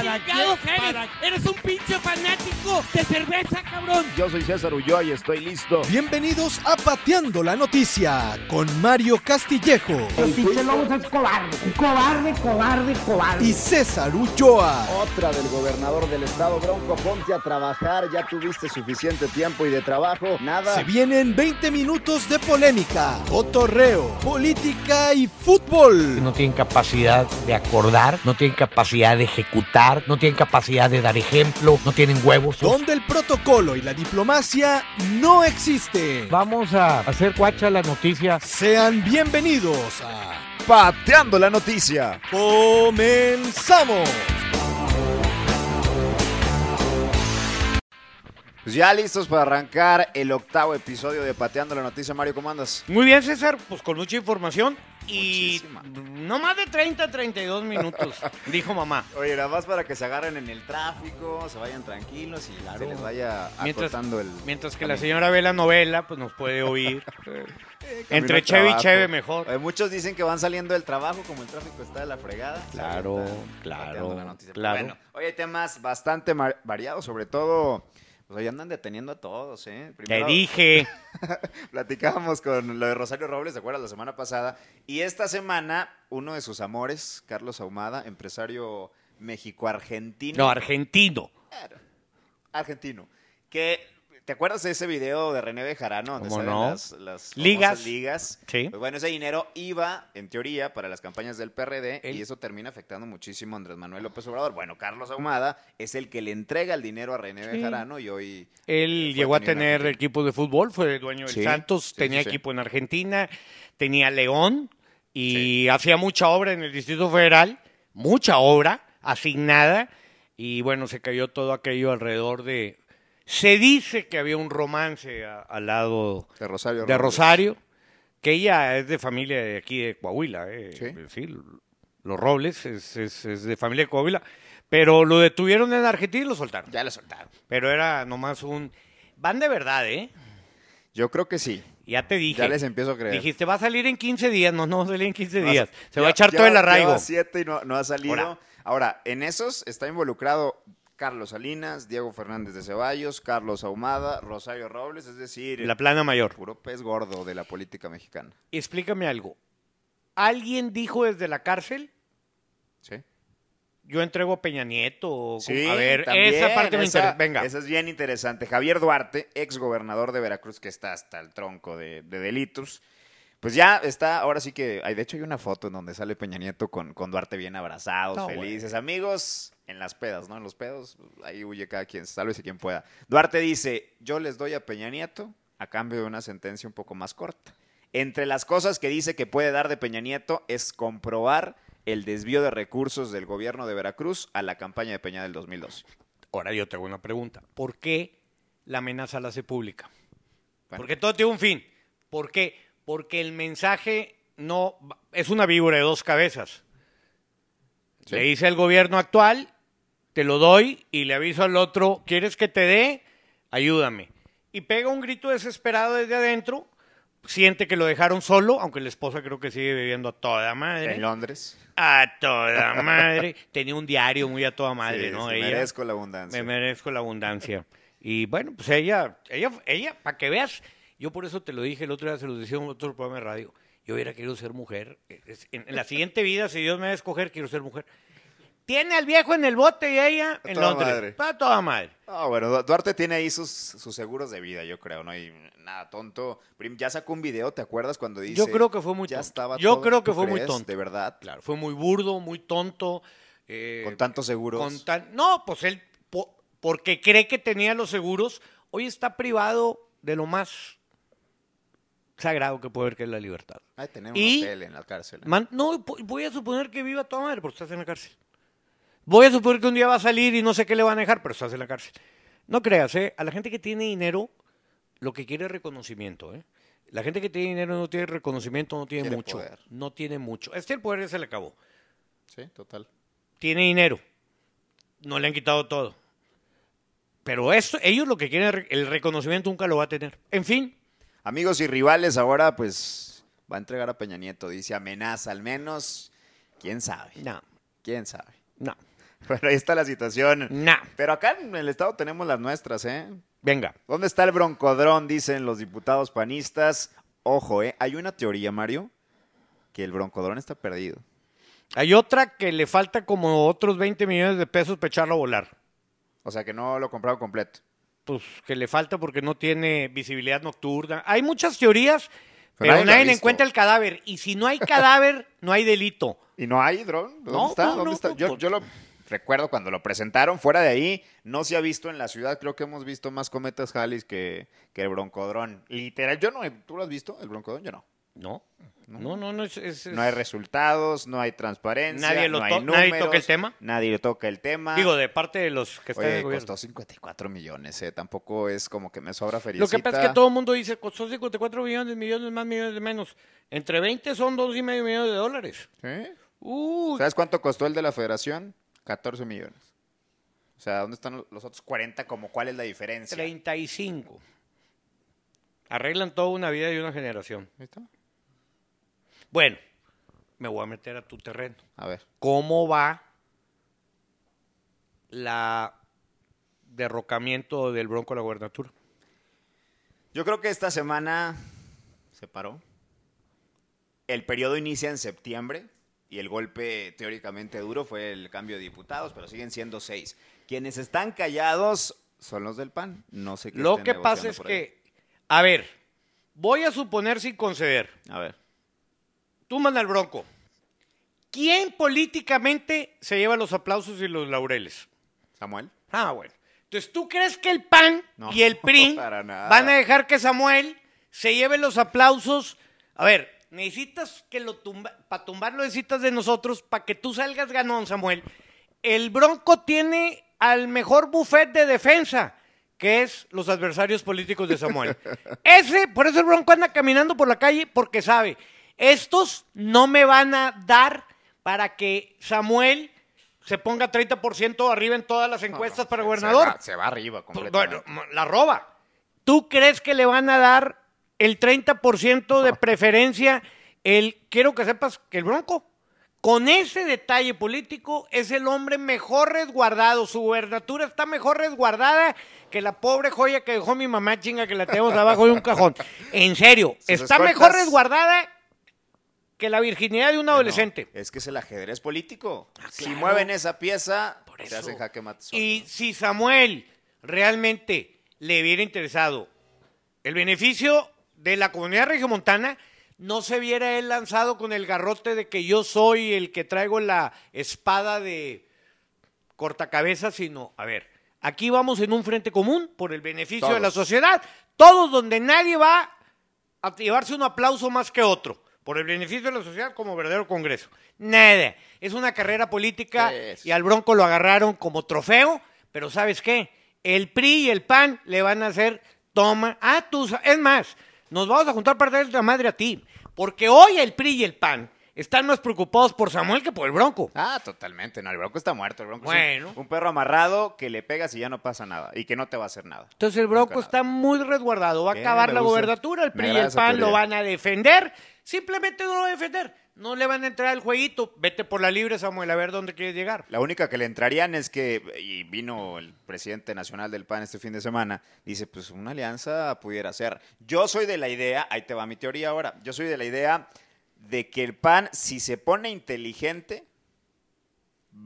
¿Para chingados qué? eres? ¿Para Eres un pinche fanático de cerveza, cabrón. Yo soy César Ulloa y estoy listo. Bienvenidos a Pateando la Noticia con Mario Castillejo El pinche Lobos es cobarde, cobarde, cobarde, cobarde. y César Ulloa. Otra del gobernador del estado, Bronco, ponte a trabajar. Ya tuviste suficiente tiempo y de trabajo. Nada. Se vienen 20 minutos de polémica, cotorreo, política y fútbol. no tienen capacidad de acordar, no tienen capacidad de ejecutar, no tienen capacidad de dar ejemplo, no tienen huevos. Donde el protocolo y la diplomacia no existen. Vamos a hacer cuacha la noticia. Sean bienvenidos a Pateando la noticia. Comenzamos. Pues ya listos para arrancar el octavo episodio de Pateando la noticia. Mario, ¿cómo andas? Muy bien, César, pues con mucha información y no más de 30, 32 minutos, dijo mamá. Oye, nada más para que se agarren en el tráfico, se vayan tranquilos y se les vaya Mientras- el. Mientras que la señora ve la novela, pues nos puede oír. Camino Entre Cheve y. Cheve mejor. Oye, muchos dicen que van saliendo del trabajo, como el tráfico está de la fregada. Claro, claro, la claro. Bueno, hay temas bastante variados, sobre todo. Pues hoy andan deteniendo a todos, ¿eh? Te dije. platicábamos con lo de Rosario Robles, ¿te acuerdas? La semana pasada. Y esta semana, uno de sus amores, Carlos Ahumada, empresario mexico-argentino. No, argentino. argentino. Que, ¿te acuerdas de ese video de René Bejarano? Donde ¿Cómo no? las, las Ligas. ligas. Sí. Pues bueno, ese dinero iba, en teoría, para las campañas del PRD El- y eso termina afectando muchísimo a Andrés Manuel López Obrador. Bueno, Carlos Ahumada es el que le entrega el dinero a René Sí. Bejarano y hoy... Él Fue llegó a tener Argentina. equipo de fútbol, fue dueño del Sí, Santos, tenía equipo en Argentina, tenía León y hacía mucha obra en el Distrito Federal, mucha obra asignada y bueno, se cayó todo aquello alrededor de... Se dice que había un romance a- al lado De Rosario de Robles. Rosario, que ella es de familia de aquí de Coahuila, eh, Sí. sí, los Robles es, es- es de familia de Coahuila, pero lo detuvieron en Argentina y lo soltaron. Ya lo soltaron. Pero era nomás un... Van de verdad, ¿eh? Yo creo que sí. Ya te dije. Ya les empiezo a creer. Dijiste, va a salir en 15 días. No, no va a salir en 15 No, días. Se va a echar todo el arraigo. lleva siete y no, no ha salido. Ahora. Ahora. en esos está involucrado Carlos Salinas, Diego Fernández de Ceballos, Carlos Ahumada, Rosario Robles, es decir, La plana mayor. puro pez gordo de la política mexicana. Explícame algo. ¿Alguien dijo desde la cárcel? ¿Sí? Yo entrego a Peña Nieto. Sí, a ver, también, esa parte me esa- interesa. Venga. Esa es bien interesante. Javier Duarte, ex gobernador de Veracruz, que está hasta el tronco de, de delitos. Pues ya está, ahora sí que, hay, de hecho hay una foto en donde sale Peña Nieto con, con Duarte bien abrazados, No, felices, amigos, en las pedas, ¿no? En los pedos, ahí huye cada quien, sálvese quien pueda. Duarte dice, yo les doy a Peña Nieto a cambio de una sentencia un poco más corta. Entre las cosas que dice que puede dar de Peña Nieto es comprobar el desvío de recursos del gobierno de Veracruz a la campaña de Peña del 2012. Ahora yo te hago una pregunta. ¿Por qué la amenaza la hace pública? Bueno. Porque todo tiene un fin. ¿Por qué? Porque el mensaje no es una víbora de dos cabezas. Sí. Le dice al gobierno actual, te lo doy y le aviso al otro, ¿quieres que te dé? Ayúdame. Y pega un grito desesperado desde adentro, siente que lo dejaron solo, aunque la esposa creo que sigue viviendo a toda madre. En Londres. A toda madre. Tenía un diario muy a toda madre, Sí, ¿no? Ella- merezco la abundancia. me merezco la abundancia. Y bueno, pues ella, ella, ella, para que veas, yo por eso te lo dije el otro día, se lo decía en otro programa de radio, yo hubiera querido ser mujer. Es- En, en la siguiente vida, si Dios me va a escoger, quiero ser mujer. Tiene al viejo en el bote y ella en toda Londres. madre. Para toda madre. Ah, bueno, Du- Duarte tiene ahí sus, sus seguros de vida, yo creo, ¿no? Y nada, tonto. Prim, Ya sacó un video, ¿te acuerdas cuando dice... Yo creo que fue muy ya tonto. estaba Yo todo? creo que ¿Tú fue muy tonto. De verdad. Claro, fue muy burdo, muy tonto. eh, Con tantos seguros. con tan- no, pues él, po- porque cree que tenía los seguros, hoy está privado de lo más sagrado que puede haber, que es la libertad. Ay, tener un Y- hotel en la cárcel. ¿eh? Man- no, voy a suponer que viva toda madre porque estás en la cárcel. Voy a suponer que un día va a salir y no sé qué le van a dejar, pero estás en la cárcel. No creas, ¿eh? A la gente que tiene dinero, lo que quiere es reconocimiento, ¿eh? La gente que tiene dinero no tiene reconocimiento, no tiene mucho. poder. No tiene mucho. Este el poder ya se le acabó. Sí, total. Tiene dinero. No le han quitado todo. Pero esto, ellos lo que quieren, el reconocimiento nunca lo va a tener. En fin, Amigos y rivales, ahora pues va a entregar a Peña Nieto. Dice amenaza, al menos. ¿Quién sabe? no, ¿Quién sabe? no. Bueno, ahí está la situación. Nah. Pero acá en el estado tenemos las nuestras, ¿eh? Venga. ¿Dónde está el broncodrón? Dicen los diputados panistas. Ojo, ¿eh? Hay una teoría, Mario, que el broncodrón está perdido. Hay otra que le falta como otros 20 millones de pesos para echarlo a volar. O sea, que no lo compraron completo. Pues que le falta porque no tiene visibilidad nocturna. Hay muchas teorías, Pero pero, nadie nadie encuentra el cadáver. Y si no hay cadáver, no hay delito. ¿Y no hay dron? ¿Dónde No, está? no, ¿Dónde no, está? Yo, yo lo recuerdo cuando lo presentaron. Fuera de ahí, no se ha visto en la ciudad. Creo que hemos visto más cometas Hallis que, que el broncodrón. Literal, yo no. ¿Tú lo has visto, el broncodrón? Yo no. No, no, no, no es, es- No hay resultados, no hay transparencia, Nadie lo no hay to- nadie números, toca el tema. Nadie le toca el tema. Digo, de parte de los que están en Oye, el gobierno. costó 54 millones, ¿eh? Tampoco es como que me sobra Lo felicita. que pasa es que todo el mundo dice, costó 54 millones, millones más, millones de menos. Entre 20 son dos y medio millones de dólares. ¿Sí? Uh, ¿Sabes cuánto costó el de la federación? 14 millones. O sea, ¿dónde están los otros 40? Como, ¿Cuál es la diferencia? 35. Arreglan toda una vida y una generación. Está. Bueno, me voy a meter a tu terreno. A ver. ¿Cómo va la derrocamiento del Bronco a la gubernatura? Yo creo que esta semana se paró. El periodo inicia en septiembre y el golpe teóricamente duro fue el cambio de diputados, pero siguen siendo seis. Quienes están callados son los del PAN. No sé qué Lo que pasa es que, a ver, voy a suponer sin conceder. A ver. Tú manda el Bronco. ¿Quién políticamente se lleva los aplausos y los laureles? Samuel. Ah, bueno. Entonces, ¿tú crees que el PAN No, y el PRI van a dejar que Samuel se lleve los aplausos? A ver, necesitas que lo tumba, para tumbarlo necesitas de nosotros, para que tú salgas ganón, Samuel. El Bronco tiene al mejor buffet de defensa, que es los adversarios políticos de Samuel. Ese, por eso el Bronco anda caminando por la calle, porque sabe, estos no me van a dar para que Samuel se ponga 30% arriba en todas las encuestas para Se- gobernador. Se va, se va arriba completamente. Bueno, la roba. ¿Tú crees que le van a dar el 30% de preferencia? El, quiero que sepas que el Bronco, con ese detalle político, es el hombre mejor resguardado. Su gubernatura está mejor resguardada que la pobre joya que dejó mi mamá chinga que la tenemos abajo de un cajón. En serio, Sus está escoltas- mejor resguardada que la virginidad de un adolescente. es que es el ajedrez político. Si Ah, claro. mueven esa pieza, Por se hacen jaque mate. Y si Samuel realmente le hubiera interesado el beneficio de la comunidad regiomontana, no se viera él lanzado con el garrote de que yo soy el que traigo la espada de cortacabezas, sino, a ver, aquí vamos en un frente común por el beneficio de la sociedad, todos donde nadie va a llevarse un aplauso más que otro, por el beneficio de la sociedad como verdadero congreso. Nada, es una carrera política y al Bronco lo agarraron como trofeo, pero ¿sabes qué? El PRI y el PAN le van a hacer toma. Tú, sa- es más, nos vamos a juntar para darle la madre a ti, porque hoy el PRI y el PAN están más preocupados por Samuel que por el Bronco. Ah, totalmente. No, el bronco está muerto. El bronco es un- Bueno. un, perro amarrado que le pegas y ya no pasa nada. Y que no te va a hacer nada. Entonces el Bronco Nunca está muy resguardado, va a acabar la gobernatura, el PRI y el PAN lo van a defender, simplemente no lo van a defender, no le van a entrar al jueguito, vete por la libre Samuel, a ver dónde quieres llegar. La única que le entrarían es que, y vino el presidente nacional del PAN este fin de semana, dice, pues una alianza pudiera ser. Yo soy de la idea, ahí te va mi teoría ahora, yo soy de la idea de que el PAN, si se pone inteligente,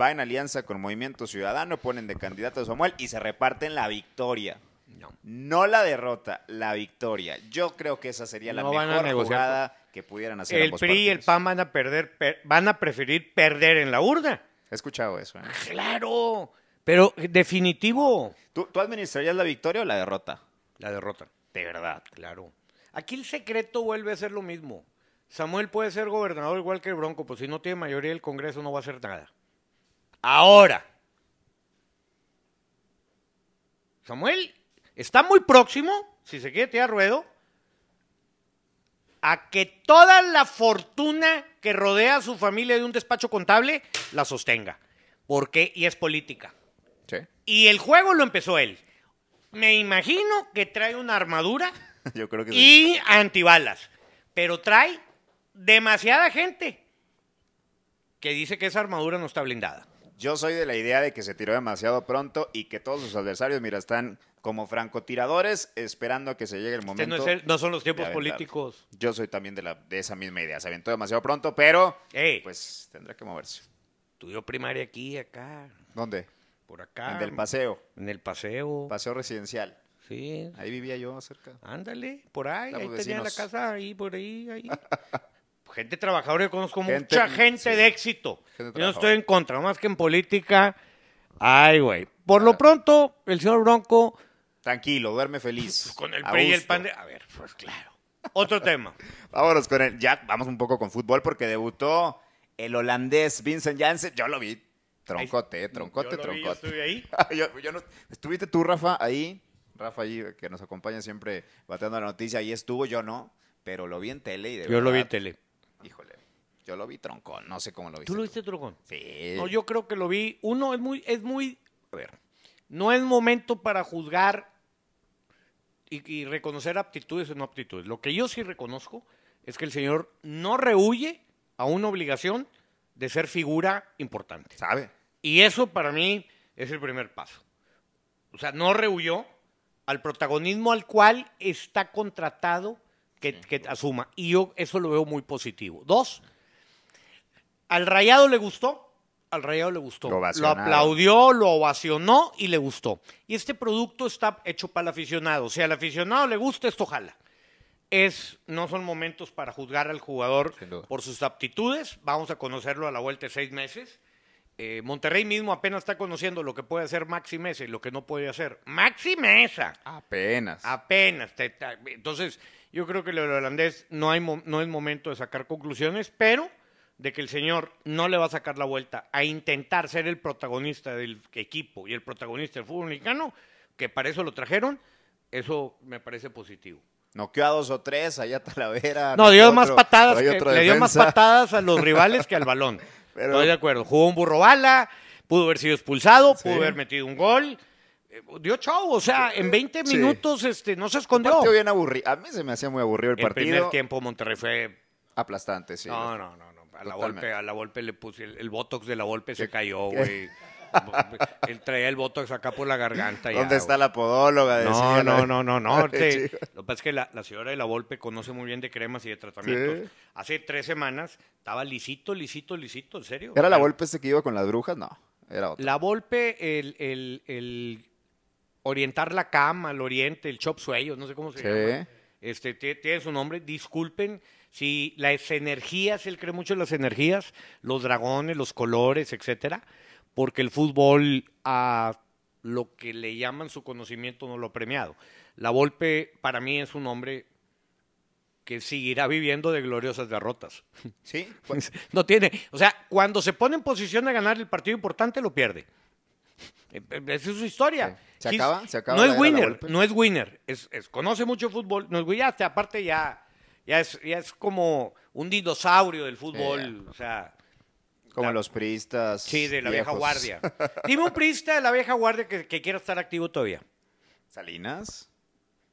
va en alianza con Movimiento Ciudadano, ponen de candidato a Samuel y se reparten la victoria. No. No la derrota, la victoria. Yo creo que esa sería la No mejor jugada que pudieran hacer El ambos PRI y el. PAN van a perder, per- van a preferir perder en la urna. He escuchado eso. ¿eh? Claro, pero definitivo ¿Tú, ¿Tú administrarías la victoria o la derrota? la derrota. De verdad, claro. Aquí el secreto vuelve a ser lo mismo. Samuel puede ser gobernador igual que el Bronco, pues si no tiene mayoría del Congreso no va a hacer nada. Ahora, Samuel está muy próximo, si se quiere tirar ruedo, a que toda la fortuna que rodea a su familia de un despacho contable la sostenga. Porque, y es política. Sí. Y el juego lo empezó él. Me imagino que trae una armadura Yo creo que sí. y antibalas. Pero trae demasiada gente que dice que esa armadura no está blindada. Yo soy de la idea de que se tiró demasiado pronto y que todos sus adversarios, mira, están como francotiradores esperando a que se llegue el Este momento. no, es el- no son los tiempos políticos. Yo soy también de, la, de esa misma idea. Se aventó demasiado pronto, pero Ey, pues tendrá que moverse. estudió primaria aquí, acá, ¿Dónde? por acá. en del paseo. En el paseo. Paseo residencial. Sí. Ahí vivía yo cerca. Ándale, por ahí, Estamos ahí tenía la vecinos. casa, ahí, por ahí, ahí. gente trabajadora, yo conozco Gente- mucha gente sí. de éxito. Gente Yo no estoy en contra, más que en política. Ay, güey. Por lo pronto, el señor Bronco, Tranquilo, duerme feliz. con el PRI y el pan de... A ver, pues claro. Otro tema. Vámonos con el. Ya vamos un poco con fútbol porque debutó el holandés Vincent Janssen. Yo lo vi. Troncote, troncote, Yo lo vi, yo troncote. estuve ahí. Yo- yo no- ¿Estuviste tú, Rafa, ahí? Rafa, ahí, que nos acompaña siempre bateando la noticia. Ahí estuvo, yo no. Pero lo vi en tele y de Yo lo vi en tele. Híjole, yo lo vi troncón. No sé cómo lo viste. ¿Tú lo viste, Trocón? Sí. No, yo creo que lo vi. Uno es muy, es muy. A ver, no es momento para juzgar y, y reconocer aptitudes o no aptitudes. Lo que yo sí reconozco es que el señor no rehuye a una obligación de ser figura importante. ¿Sabe? Y eso para mí es el primer paso. O sea, no rehuyó al protagonismo al cual está contratado que, que asuma. Y yo eso lo veo muy positivo. Dos, al Rayado le gustó. Al Rayado le gustó. Lo aplaudió, lo ovacionó y le gustó. Y este producto está hecho para el aficionado. Si al aficionado le gusta, esto jala. Es, no son momentos para juzgar al jugador por sus aptitudes. Vamos a conocerlo a la vuelta de seis meses. Eh, Monterrey mismo apenas está conociendo lo que puede hacer Maxi Mesa y lo que no puede hacer. Maxi Mesa. Apenas. Apenas. te- te- entonces, yo creo que del holandés no, hay, no es momento de sacar conclusiones, pero de que el señor no le va a sacar la vuelta a intentar ser el protagonista del equipo y el protagonista del fútbol mexicano, que para eso lo trajeron, eso me parece positivo. Noqueó a dos o tres, allá Talavera. No, dio más patadas, que- le dio más patadas a los rivales que al balón. Pero- Estoy de acuerdo. Jugó un burro bala, pudo haber sido expulsado, Sí. pudo haber metido un gol. eh, Dio show, o sea, en 20 Sí. minutos este, no se Un escondió. partido bien aburrido. A mí se me hacía muy aburrido el El primer partido. tiempo Monterrey fue Aplastante, sí. No, no, no, no. A la golpe, a la golpe le puse el, el botox de la golpe se ¿Qué- cayó, güey. Él traía el botox acá por la garganta. ya, ¿Dónde está güey. la podóloga? No, la- no, no, no, no. Te- chico. lo que pasa es que la, la señora de la Volpe conoce muy bien de cremas y de tratamientos. Sí. Hace tres semanas estaba lisito, lisito, lisito, en serio. ¿Era la sea, golpe este que iba con las brujas? No, era otra. La Volpe, el, el, el orientar la cama, el oriente, el chop sueño, no sé cómo se Sí. llama. Este, tie- tiene su nombre. Disculpen si las energías, él cree mucho en las energías, los dragones, los colores, etcétera, porque el fútbol a lo que le llaman su conocimiento no lo ha premiado. La Volpe para mí es un hombre que seguirá viviendo de gloriosas derrotas. Sí, pues, No tiene, o sea, cuando se pone en posición de ganar el partido importante lo pierde. Eh, eh, Esa es su historia. Sí. ¿Se acaba? ¿Se acaba No es winner, no es winner. Es, es- conoce mucho fútbol. No es hasta aparte ya, ya es, ya es como un dinosaurio del fútbol. O sea, como La- los priistas. sí, de la vieja guardia. Dime un priista de la vieja guardia que, que quiera estar activo todavía. ¿Salinas?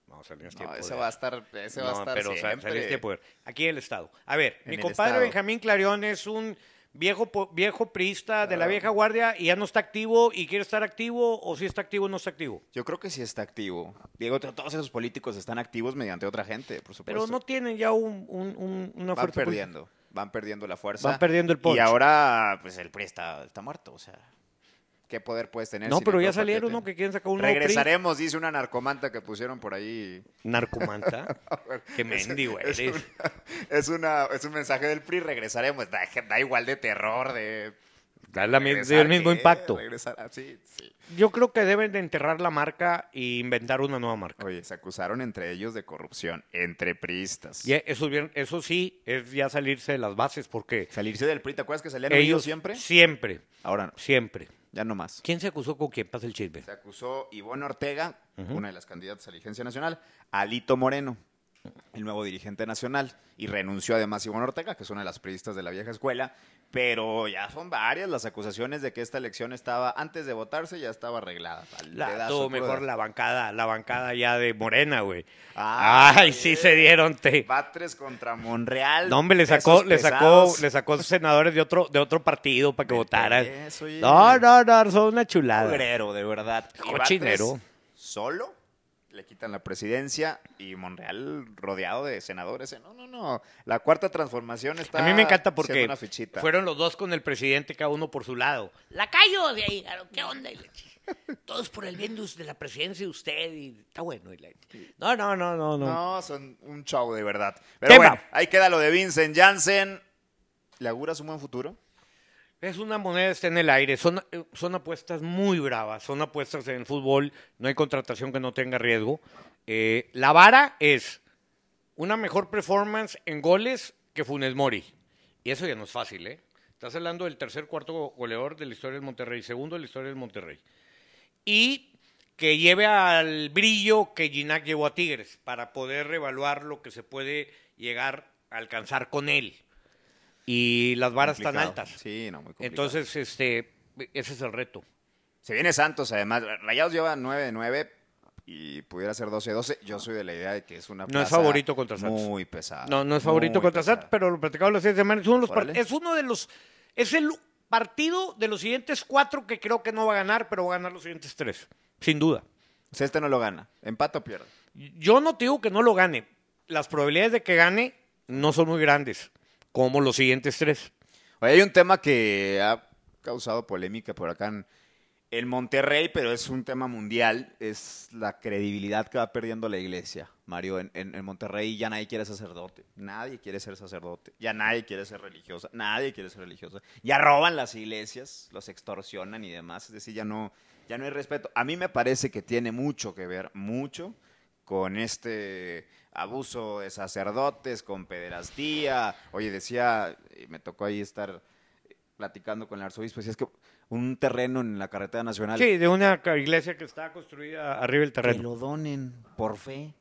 Vamos a tener No, tiempo ese va a estar, ese va a No, estar pero siempre. saliste de poder. Aquí en el Estado. A ver, En mi compadre Estado. Benjamín Clarión es un viejo viejo priista de la Claro. vieja guardia y ya no está activo y quiere estar activo o si está activo o no está activo. Yo creo que sí está activo. Diego, to- todos esos políticos están activos mediante otra gente, por supuesto. Pero no tienen ya un, un- un- una van fuerza política. Van perdiendo la fuerza. Van perdiendo el punch. Y ahora, pues el PRI está, está muerto, o sea, ¿qué poder puedes tener? No, pero ya salieron, ¿no? Que quieren sacar un PRI. Regresaremos, dice una narcomanta que pusieron por ahí. Narcomanta. Qué mendigo Es, eres. una- es, una- es un mensaje del PRI, regresaremos. Da, da igual de terror, de... Da la mi- regresar, el mismo ¿qué? impacto. Regresar, ah, sí, sí. Yo creo que deben de enterrar la marca e inventar una nueva marca. Oye, se acusaron entre ellos de corrupción, entre priistas. Y eso, es bien- eso sí es ya salirse de las bases porque Salirse del PRI, ¿te acuerdas que salían ellos siempre? Siempre, Ahora no, siempre. ya no más. ¿Quién se acusó con quién? Pasa el chisme. Se acusó Ivonne Ortega, una de las candidatas a la Licencia Nacional, Alito Moreno. El nuevo dirigente nacional y renunció además Iván Ortega, que es una de las periodistas de la vieja escuela, pero ya son varias las acusaciones de que esta elección estaba, antes de votarse, ya estaba arreglada. La, todo mejor la bancada, la bancada ya de Morena, güey. Ah, Ay, sí se dieron te. Batres contra Monreal. No, hombre, le sacó, le sacó, le sacó senadores de otro, de otro partido para que votaran. Eso. No, no, no, son una chulada. Cobrero, de verdad. Cochinero. Solo le quitan la presidencia y Monreal rodeado de senadores. No, no, no. La cuarta transformación está. A mí me encanta porque una fichita. fueron los dos con el presidente, cada uno por su lado. Lacayo de ahí, claro, ¿qué onda? Todos por el bien de la presidencia de usted y está bueno. la- No, no, no, no, no. No, son un show de verdad. Pero bueno, ahí queda lo de Vincent Janssen. ¿Le auguras un buen futuro? Es una moneda está en el aire. Son, eh, son apuestas muy bravas. Son apuestas en fútbol. No hay contratación que no tenga riesgo. Eh, la vara es una mejor performance en goles que Funes Mori. Y eso ya no es fácil, ¿eh? Estás hablando del tercer, cuarto goleador de la historia del Monterrey, segundo de la historia del Monterrey. Y que lleve al brillo que Ginac llevó a Tigres para poder revaluar lo que se puede llegar a alcanzar con él. Y las varas están Complicado. altas. Sí, no, muy complicado. Entonces, este, ese es el reto. Se viene Santos, además. Rayados lleva 9 de 9 y pudiera ser 12 de 12. Yo soy de la idea de que es una No es favorito contra Santos. Muy pesada. No, no es favorito contra. SAT, pero lo platicaba la seis semanas. Es uno de los es uno de los, es el partido de los siguientes cuatro que creo que no va a ganar, pero va a ganar los siguientes tres, sin duda. O sea, este no lo gana. ¿Empata o pierde? Yo no te digo que no lo gane. Las probabilidades de que gane no son muy grandes, como los siguientes tres. Oye, hay un tema que ha causado polémica por acá en, Monterrey, pero es un tema mundial. Es la credibilidad que va perdiendo la iglesia. Mario, en, en- en Monterrey ya nadie quiere sacerdote. Nadie quiere ser sacerdote. Ya nadie quiere ser religiosa. Nadie quiere ser religiosa. Ya roban las iglesias, los extorsionan y demás. Es decir, ya no, ya no hay respeto. A mí me parece que tiene mucho que ver, mucho, con este abuso de sacerdotes, con pederastía. Oye, decía, y me tocó ahí estar platicando con el arzobispo, decía, es que un terreno en la carretera nacional, Sí, de una iglesia que está construida arriba del que terreno. lo donen por fe.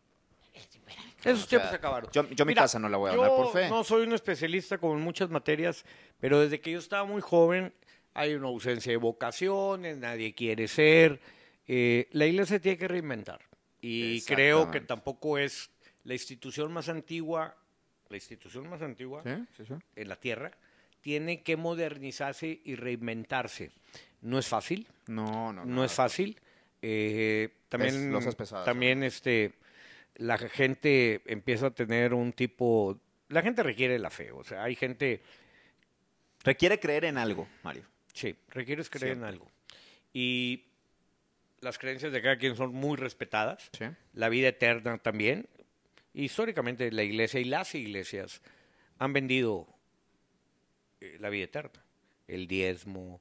Esos O sea, tiempos se acabaron. yo- yo mi casa no la voy a donar por fe. No soy un especialista como en muchas materias, pero desde que yo estaba muy joven hay una ausencia de vocaciones, nadie quiere ser. eh, la iglesia tiene que reinventar. Y creo que tampoco es la institución más antigua, la institución más antigua ¿Sí? Sí, sí. en la tierra, tiene que modernizarse y reinventarse. No es fácil, No, no, no es fácil. Eh, también, losas pesadas, también este, la gente empieza a tener un tipo, la gente requiere la fe, o sea, hay gente, Requiere creer en algo, Mario. sí, requieres creer en algo. Y las creencias de cada quien son muy respetadas, Sí. la vida eterna también. Históricamente la iglesia y las iglesias han vendido eh, la vida eterna, el diezmo.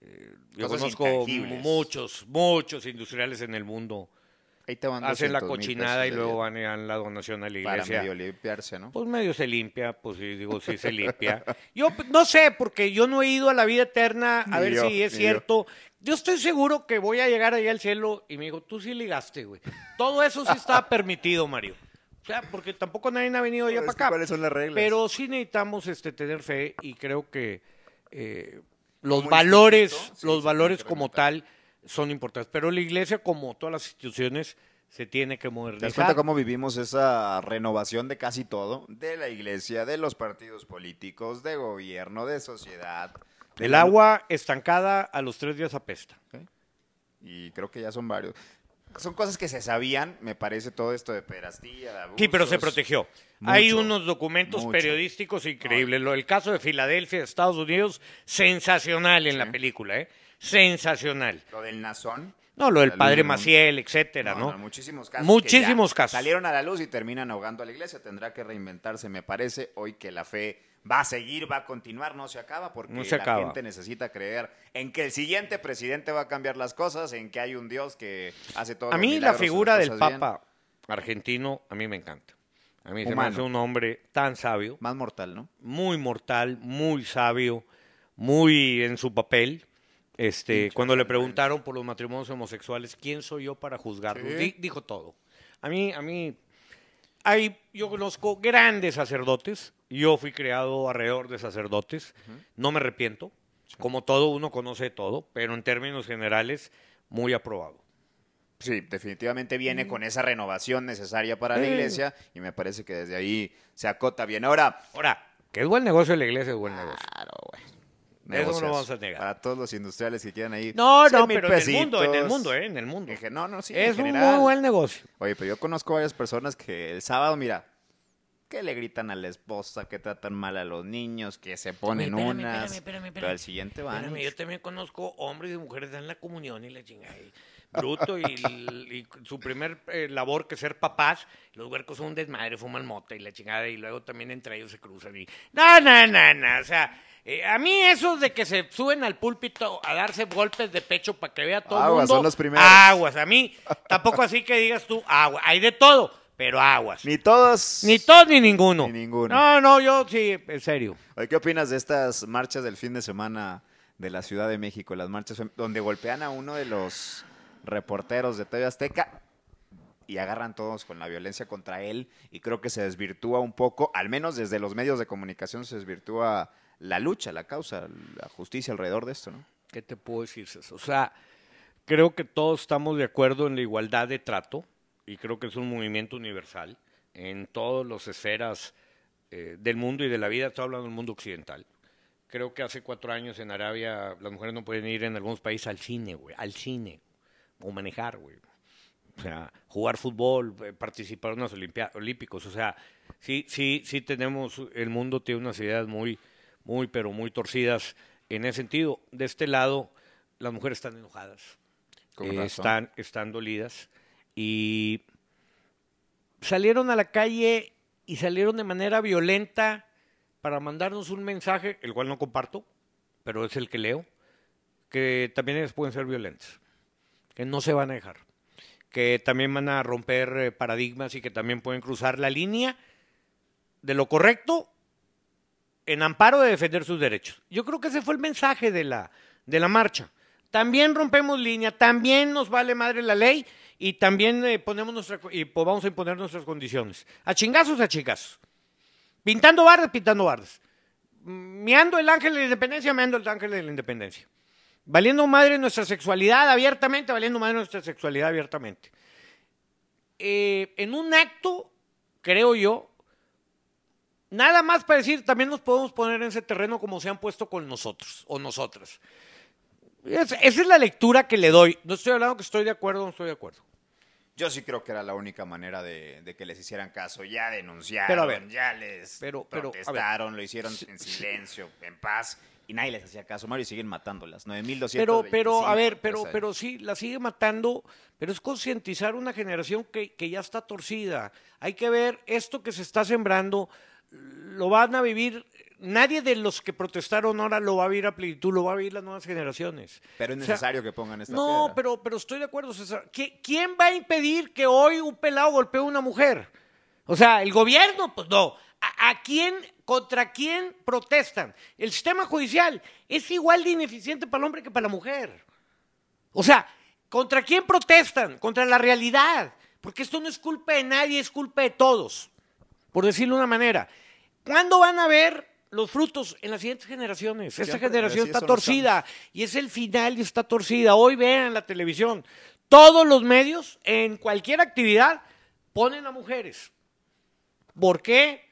eh, yo conozco muchos, muchos industriales en el mundo. Ahí te van Hacen la 200,000 cochinada y luego van y dan la donación a la Para iglesia. medio limpiarse, ¿no? Pues medio se limpia, pues sí, digo, sí se limpia. Yo no sé, porque yo no he ido a la vida eterna a Ni ver yo, si es cierto. Yo. estoy seguro que voy a llegar allá al cielo y me digo, tú sí ligaste, güey. Todo eso sí está permitido, Mario. O sea, porque tampoco nadie ha venido allá Es para acá. ¿Cuáles son las reglas? Pero sí necesitamos este, tener fe y creo que eh, los valores, sí, los valores como tal son importantes. Pero la iglesia, como todas las instituciones, se tiene que ¿Te das modernizar. cuenta cómo vivimos esa renovación de casi todo? De la iglesia, de los partidos políticos, de gobierno, de sociedad. de El la- agua estancada a los tres días apesta. Y creo que ya son varios. Son cosas que se sabían, me parece, todo esto de pedastía, de Sí, pero se abusos. protegió. Mucho, Hay unos documentos mucho. periodísticos increíbles. Lo, el caso de Filadelfia, Estados Unidos, sensacional en la película, ¿eh? Sensacional. Lo del Nazón. No, lo del padre del Maciel, etcétera, ¿no? muchísimos casos. Muchísimos que ya casos. Salieron a la luz y terminan ahogando a la iglesia. Tendrá que reinventarse, me parece, hoy que la fe va a seguir, va a continuar, no se acaba, porque No se la acaba. gente necesita creer en que el siguiente presidente va a cambiar las cosas, en que hay un Dios que hace todo. A mí la figura del Papa argentino, a mí me encanta. A mí se me hace un hombre tan sabio, Más mortal, ¿no? muy mortal, muy sabio, muy en su papel. Este, cuando le preguntaron por los matrimonios homosexuales, ¿quién soy yo para juzgarlos? Sí. Dijo todo. A mí, a mí, hay, yo conozco grandes sacerdotes. Yo fui creado alrededor de sacerdotes. No me arrepiento. Como todo, uno conoce todo, pero en términos generales, muy aprobado. Sí, definitivamente viene con esa renovación necesaria para la iglesia y me parece que desde ahí se acota bien. Ahora, Ahora, que es buen negocio de la iglesia, es buen negocio. Eso no lo vamos a negar. Para todos los industriales que quieran ahí. No, 100 no, pero en el mundo, en el pesitos. mundo, ¿eh? En el mundo. Dije, no, no, sí, es en un muy buen negocio. Oye, pero yo conozco varias personas que el sábado, mira, que le gritan a la esposa, que tratan mal a los niños, que se ponen Oye, espérame, unas, espérame, espérame, pero al siguiente van. Espérame, yo también conozco hombres y mujeres que dan la comunión y la chingada. y bruto y, y su primer eh, labor que es ser papás, los huercos son un desmadre, fuman mota y la chingada y luego también entre ellos se cruzan y no, no, no, no, o sea, eh, a mí eso de que se suben al púlpito a darse golpes de pecho para que vea todo el Aguas, mundo, son los primeros. aguas, a mí tampoco así que digas tú, agua, hay de todo, pero aguas. Ni todos. Ni todos ni ninguno. Ni ninguno. No, no, yo sí, en serio. Oye, ¿qué opinas de estas marchas del fin de semana de la Ciudad de México? Las marchas donde golpean a uno de los reporteros de TV Azteca y agarran todos con la violencia contra él y creo que se desvirtúa un poco, al menos desde los medios de comunicación se desvirtúa la lucha, la causa, la justicia alrededor de esto, ¿no? ¿Qué te puedo decir, César? O sea, creo que todos estamos de acuerdo en la igualdad de trato y creo que es un movimiento universal en todas las esferas eh, del mundo y de la vida. Estoy hablando del mundo occidental. Creo que hace cuatro años en Arabia las mujeres no pueden ir en algunos países al cine, güey, al cine, o manejar, güey. O sea, jugar fútbol, eh, participar en los Olímpicos. O sea, sí, sí, sí tenemos, el mundo tiene unas ideas muy, muy, pero muy torcidas en ese sentido. De este lado, las mujeres están enojadas, eh, están, están dolidas y salieron a la calle y salieron de manera violenta para mandarnos un mensaje, el cual no comparto, pero es el que leo, que también ellas pueden ser violentas, que no se van a dejar, que también van a romper eh, paradigmas y que también pueden cruzar la línea de lo correcto en amparo de defender sus derechos. Yo creo que ese fue el mensaje de la, de la marcha. También rompemos línea, también nos vale madre la ley y también eh, ponemos nuestra, y vamos a imponer nuestras condiciones. A chingazos, a chingazos. Pintando bardas, pintando bardas. Meando el ángel de la independencia, meando el ángel de la independencia. Valiendo madre nuestra sexualidad abiertamente, valiendo madre nuestra sexualidad abiertamente. Eh, en un acto, creo yo, nada más para decir, también nos podemos poner en ese terreno como se han puesto con nosotros o nosotras. Es- esa es la lectura que le doy. No estoy hablando que estoy de acuerdo o no estoy de acuerdo. Yo sí creo que era la única manera de, de que les hicieran caso. Ya denunciaron, Pero a ver, ya les pero- pero, a ver. protestaron, lo hicieron en silencio, en paz, y nadie les hacía caso. Mario, y siguen matándolas. 9.225. Pero, pero, a ver, pero, pero sí, la sigue matando, pero es concientizar una generación que, que ya está torcida. Hay que ver esto que se está sembrando, lo van a vivir, nadie de los que protestaron ahora lo va a vivir a plenitud, lo va a vivir las nuevas generaciones. Pero es O sea, necesario que pongan esta No, piedra. pero, pero estoy de acuerdo, César. ¿Qui- ¿Quién va a impedir que hoy un pelado golpee a una mujer? O sea, ¿el gobierno? Pues no. ¿A, a quién, contra quién protestan? El sistema judicial es igual de ineficiente para el hombre que para la mujer. O sea, ¿contra quién protestan? Contra la realidad. Porque esto no es culpa de nadie, es culpa de todos. Por decirlo de una manera. ¿Cuándo van a ver los frutos en las siguientes generaciones? Esta generación está torcida y es el final y está torcida. Hoy vean la televisión. Todos los medios, en cualquier actividad, ponen a mujeres. ¿Por qué?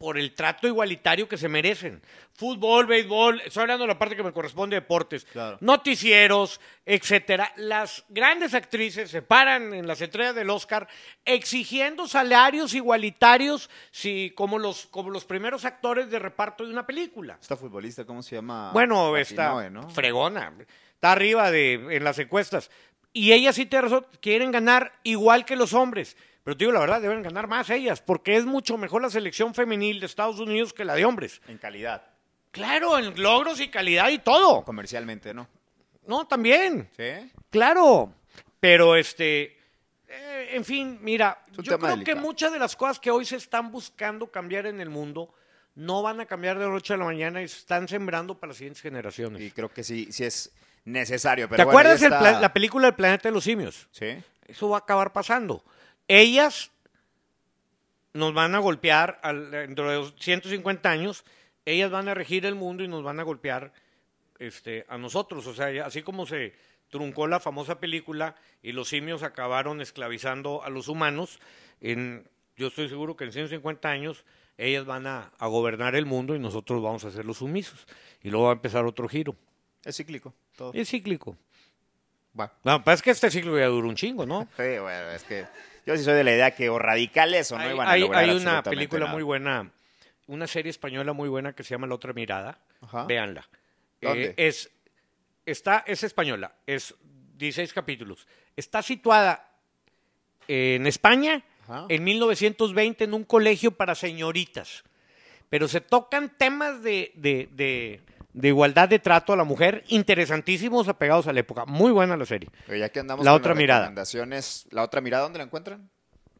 Por el trato igualitario que se merecen. Fútbol, béisbol, estoy hablando de la parte que me corresponde deportes, Claro. noticieros, etcétera. Las grandes actrices se paran en las entregas del Oscar exigiendo salarios igualitarios si, como, los, como los primeros actores de reparto de una película. Esta futbolista, ¿cómo se llama? Bueno, está fregona. Está arriba de, en las encuestas. Y ellas sí te razón, quieren ganar igual que los hombres. Pero te digo la verdad, deben ganar más ellas, porque es mucho mejor la selección femenil de Estados Unidos que la de hombres. En calidad, Claro, en logros y calidad y todo. comercialmente, ¿no? No, también. ¿Sí? Claro. Pero este, eh, en fin, mira, yo creo que muchas de las cosas que hoy se están buscando cambiar en el mundo no van a cambiar de la noche a la mañana y se están sembrando para las siguientes generaciones. Y creo que sí, sí es necesario. Pero ¿Te bueno, acuerdas está- la película El planeta de los simios? Sí. Eso va a acabar pasando. Ellas nos van a golpear al- dentro de 150 años, ellas van a regir el mundo y nos van a golpear este, a nosotros. O sea, así como se truncó la famosa película y los simios acabaron esclavizando a los humanos, en, yo estoy seguro que en 150 años ellas van a, a gobernar el mundo y nosotros vamos a ser los sumisos. Y luego va a empezar otro giro. Es cíclico. Todo. Es cíclico. Va. No, pues es que este ciclo ya dura un chingo, ¿no? Sí, bueno, es que yo sí soy de la idea que o radicales o no hay, iban a hay- lograr hay una película nada. muy buena, una serie española muy buena que se llama La Otra Mirada. Ajá. Véanla. ¿Dónde? Eh, es, está, es española, es 16 capítulos. Está situada en España Ajá. en 1920 en un colegio para señoritas. Pero se tocan temas de, de- de- de igualdad de trato a la mujer interesantísimos apegados a la época. Muy buena la serie. Pero ya que andamos La con otra las mirada. recomendaciones, ¿la otra mirada dónde la encuentran?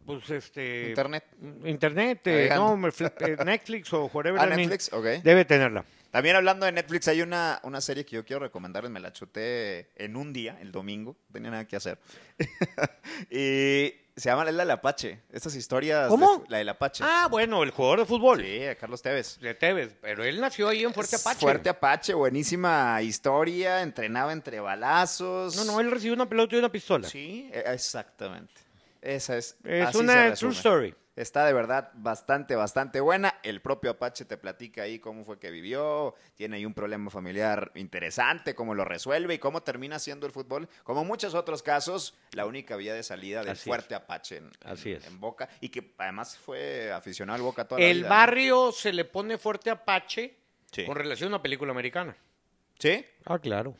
Pues este. Internet. Internet, eh, no, eh, Netflix o whatever. Ah, Netflix, ok. Debe tenerla. También hablando de Netflix, hay una, una serie que yo quiero recomendarles, me la chuté en un día, el domingo, no tenía nada que hacer. y se llama La del Apache, estas historias. ¿Cómo? la del Apache. Ah, bueno, el jugador de fútbol. Sí, Carlos Tevez. De Tevez, pero él nació ahí en Fuerte Apache. Fuerte Apache, buenísima historia, entrenaba entre balazos. No, no, él recibió una pelota y una pistola. Sí, e- exactamente. Esa es. es así una true story. Está de verdad bastante, bastante buena. El propio Apache te platica ahí cómo fue que vivió. Tiene ahí un problema familiar interesante, cómo lo resuelve y cómo termina siendo el fútbol. Como muchos otros casos, la única vía de salida del Así fuerte Apache en, Así en- es. en Boca. Y que además fue aficionado al Boca toda la El vida, ¿no? barrio se le pone Fuerte Apache Sí. con relación a una película americana. ¿Sí? Ah, claro.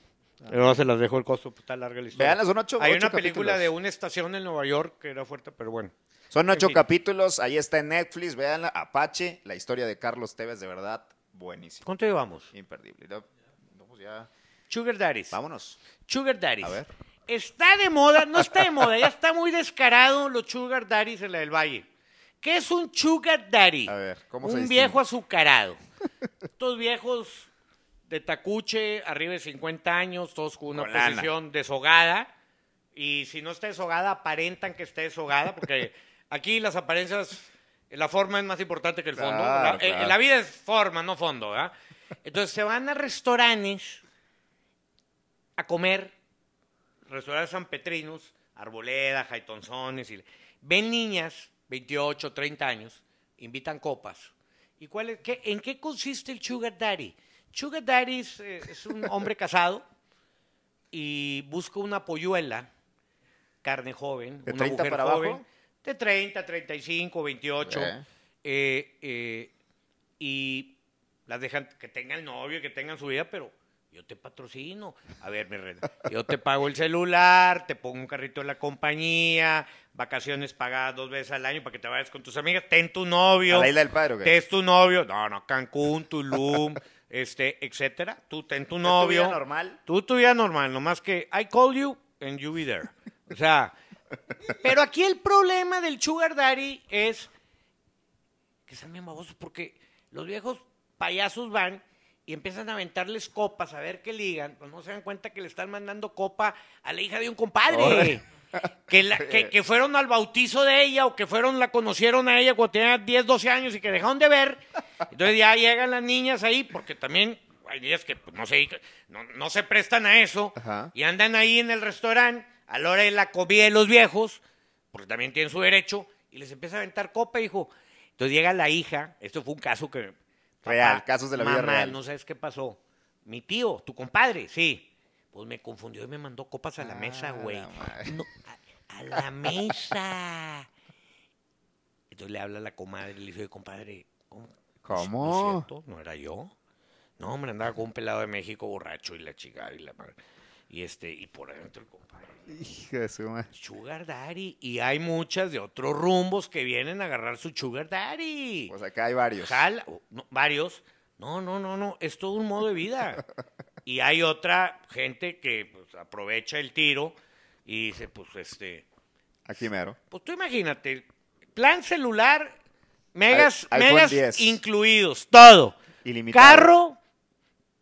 Pero no se las dejo el costo, pues está larga la historia. Veanla, son ocho- Hay ocho una película capítulos. de una estación en Nueva York que era fuerte, pero bueno. Son ocho fin. capítulos. Ahí está en Netflix. Veanla. Apache. La historia de Carlos Tevez, de verdad, buenísima. ¿Cuánto llevamos? Imperdible. No, pues ya. Sugar Daddies. Vámonos. Sugar Daddies. A ver. Está de moda, no está de moda, ya está muy descarado los Sugar Daddies en la del Valle. ¿Qué es un Sugar Daddy? A ver, ¿cómo se Un viejo azucarado. Estos viejos de tacuche, arriba de 50 años, todos con una posición deshogada. Y si no está deshogada, aparentan que está deshogada, porque aquí las apariencias, la forma es más importante que el fondo. Claro, La, eh, claro. la vida es forma, no fondo, ¿verdad? Entonces se van a restaurantes a comer, restaurantes sanpetrinos, Arboleda, Jaitonzones, y ven niñas, 28, 30 años, invitan copas. ¿Y cuál es, qué- en qué consiste el Sugar Daddy? Sugar Daddy es, eh, es un hombre casado y busca una polluela, carne joven, ¿De una 30 mujer para joven, abajo? De 30, 35, 28, Eh. eh, eh, y las dejan que tengan novio, que tengan su vida, pero yo te patrocino. A ver, mi reina, yo te pago el celular, te pongo un carrito en la compañía, vacaciones pagadas dos veces al año para que te vayas con tus amigas, ten tu novio. ¿A la isla del padre o qué? Te es tu novio. No, no, Cancún, Tulum, este, etcétera. Tú ten tu ¿Es tu novio. vida normal? Tú tu vida normal, nomás que I call you and you be there. O sea, pero aquí el problema del sugar daddy es que están bien babosos porque los viejos payasos van y empiezan a aventarles copas a ver qué ligan, pues no se dan cuenta que le están mandando copa a la hija de un compadre. Órale. Que, la- que, que fueron al bautizo de ella o que fueron, la conocieron a ella cuando tenía 10, 12 años y que dejaron de ver. Entonces ya llegan las niñas ahí, porque también hay niñas que pues, no, se, no, no se prestan a eso Ajá. y andan ahí en el restaurante a la hora de la comida de los viejos, porque también tienen su derecho, y les empieza a aventar copa, hijo. Entonces llega la hija, esto fue un caso que... Real, casos de la vida real. no sabes qué pasó. Mi tío, tu compadre, sí. Pues me confundió y me mandó copas a la mesa, Ah, güey. la madre. No, a, a la mesa. Entonces le habla a la comadre y le dice, compadre, ¿cómo? ¿Cómo? ¿No es cierto? ¿No era yo? No, hombre, andaba con un pelado de México borracho y la chica y la madre. Y este, y por adentro el compadre. Hijo de su madre. Sugar Daddy. Y hay muchas de otros rumbos que vienen a agarrar su Sugar Daddy. Pues acá hay varios. Jala- no, varios. No, no, no, no. Es todo un modo de vida. Y hay otra gente que pues, aprovecha el tiro y dice, pues, este, Aquí mero. pues tú imagínate, plan celular, megas, megas 10. incluidos, todo. Ilimitado. Carro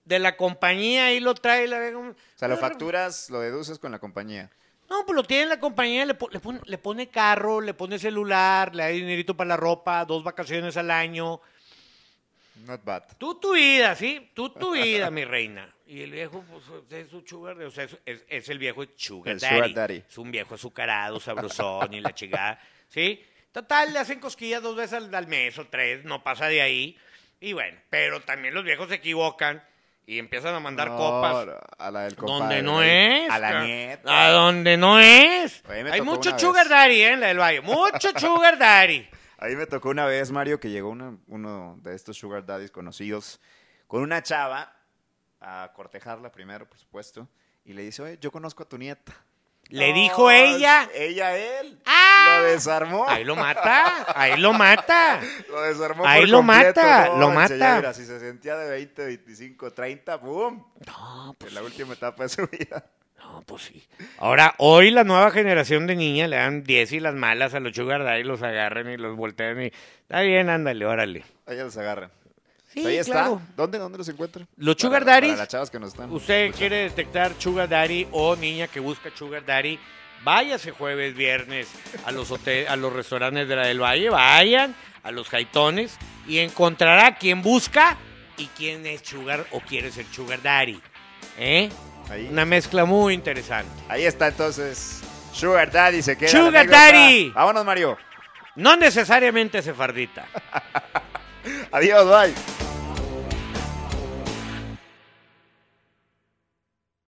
de la compañía, ahí lo trae. La, O sea, lo facturas, lo deduces con la compañía. No, pues lo tiene en la compañía, le, po- le pone, le pone carro, le pone celular, le da dinerito para la ropa, dos vacaciones al año. Not bad. Tú tu vida, ¿sí? Tú tu vida, mi reina. Y el viejo, pues, es su sugar, o sea, es el viejo sugar El daddy. sugar daddy. Es un viejo azucarado, sabrosón y la chingada, ¿sí? Total, le hacen cosquillas dos veces al, al mes o tres, no pasa de ahí. Y bueno, pero también los viejos se equivocan y empiezan a mandar No, copas A la del compadre. donde no es. A la nieta. A donde no es. Hay mucho sugar vez. daddy, ¿eh? En la del Valle. Mucho sugar daddy. Ahí me tocó una vez, Mario, que llegó una- uno de estos sugar daddies conocidos con una chava a cortejarla primero, por supuesto, y le dice, oye, yo conozco a tu nieta. Le dijo ella. Ella, él. ¡Ah! Lo desarmó. Ahí lo mata, ahí lo mata. Lo desarmó Ahí por lo completo, mata, no, lo mata. Mira, si se sentía de 20, 25, 30, ¡boom! No, pues En la última etapa de su vida. No, pues sí. Ahora, hoy la nueva generación de niñas le dan 10 y las malas a los sugar daddy, los agarran y los voltean y... Está bien, ándale, órale. Ahí los agarran. Sí, Ahí está. ¿Dónde, ¿Dónde los encuentran? Los Para- sugar para daddies, las chavas que nos están. Usted quiere detectar sugar daddy o niña que busca sugar daddy, váyase jueves, viernes a los hotel, a los restaurantes de la del Valle, vayan a los jaitones y encontrará quien busca y quién es sugar o quiere ser sugar daddy. ¿Eh? Ahí, Una mezcla muy interesante. ahí está entonces. Sugar Daddy se queda. Sugar. Daddy. Vámonos, Mario. No necesariamente sefardita. Adiós, bye.